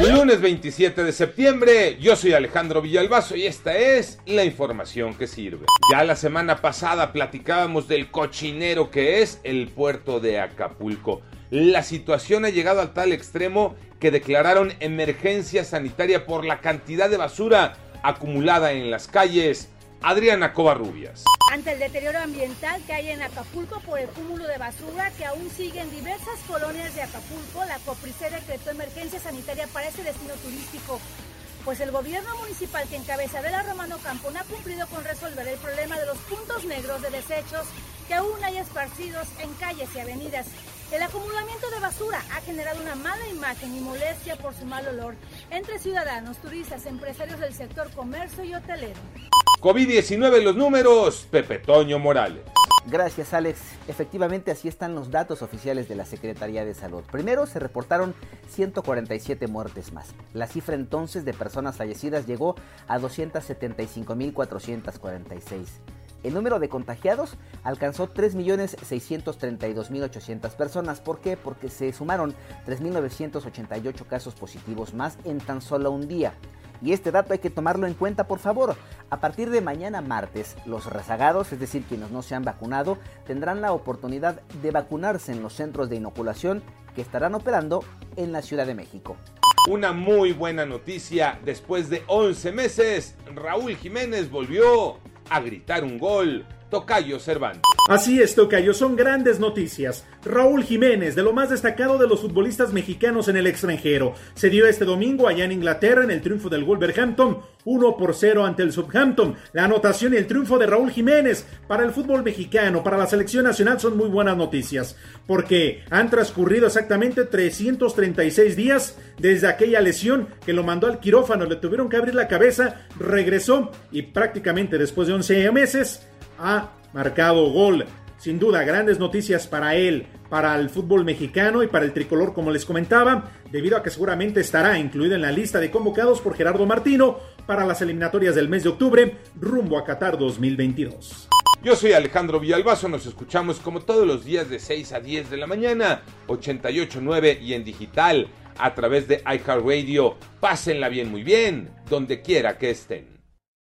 Lunes 27 de septiembre, yo soy Alejandro Villalbazo y esta es la información que sirve. Ya la semana pasada platicábamos del cochinero que es el puerto de Acapulco. La situación ha llegado al tal extremo que declararon emergencia sanitaria por la cantidad de basura acumulada en las calles. Adriana Covarrubias. Ante el deterioro ambiental que hay en Acapulco por el cúmulo de basura que aún sigue en diversas colonias de Acapulco, la COPRICE decretó emergencia sanitaria para este destino turístico. Pues el gobierno municipal que encabeza la Romano Campo no ha cumplido con resolver el problema de los puntos negros de desechos que aún hay esparcidos en calles y avenidas. El acumulamiento de basura ha generado una mala imagen y molestia por su mal olor entre ciudadanos, turistas, empresarios del sector comercio y hotelero. COVID-19 los números, Pepe Toño Morales. Gracias Alex. Efectivamente así están los datos oficiales de la Secretaría de Salud. Primero se reportaron 147 muertes más. La cifra entonces de personas fallecidas llegó a 275.446. El número de contagiados alcanzó 3.632.800 personas. ¿Por qué? Porque se sumaron 3.988 casos positivos más en tan solo un día. Y este dato hay que tomarlo en cuenta, por favor. A partir de mañana martes, los rezagados, es decir, quienes no se han vacunado, tendrán la oportunidad de vacunarse en los centros de inoculación que estarán operando en la Ciudad de México. Una muy buena noticia, después de 11 meses, Raúl Jiménez volvió a gritar un gol Tocayo Cervantes. Así es, Tocayo, son grandes noticias. Raúl Jiménez, de lo más destacado de los futbolistas mexicanos en el extranjero, se dio este domingo allá en Inglaterra en el triunfo del Wolverhampton 1 por 0 ante el Southampton. La anotación y el triunfo de Raúl Jiménez para el fútbol mexicano, para la selección nacional son muy buenas noticias, porque han transcurrido exactamente 336 días desde aquella lesión que lo mandó al quirófano, le tuvieron que abrir la cabeza, regresó y prácticamente después de 11 meses ha marcado gol. Sin duda, grandes noticias para él, para el fútbol mexicano y para el tricolor, como les comentaba, debido a que seguramente estará incluido en la lista de convocados por Gerardo Martino para las eliminatorias del mes de octubre rumbo a Qatar 2022. Yo soy Alejandro Villalbazo, nos escuchamos como todos los días de 6 a 10 de la mañana, 88.9 y en digital a través de iHeartRadio. Pásenla bien, muy bien, donde quiera que estén.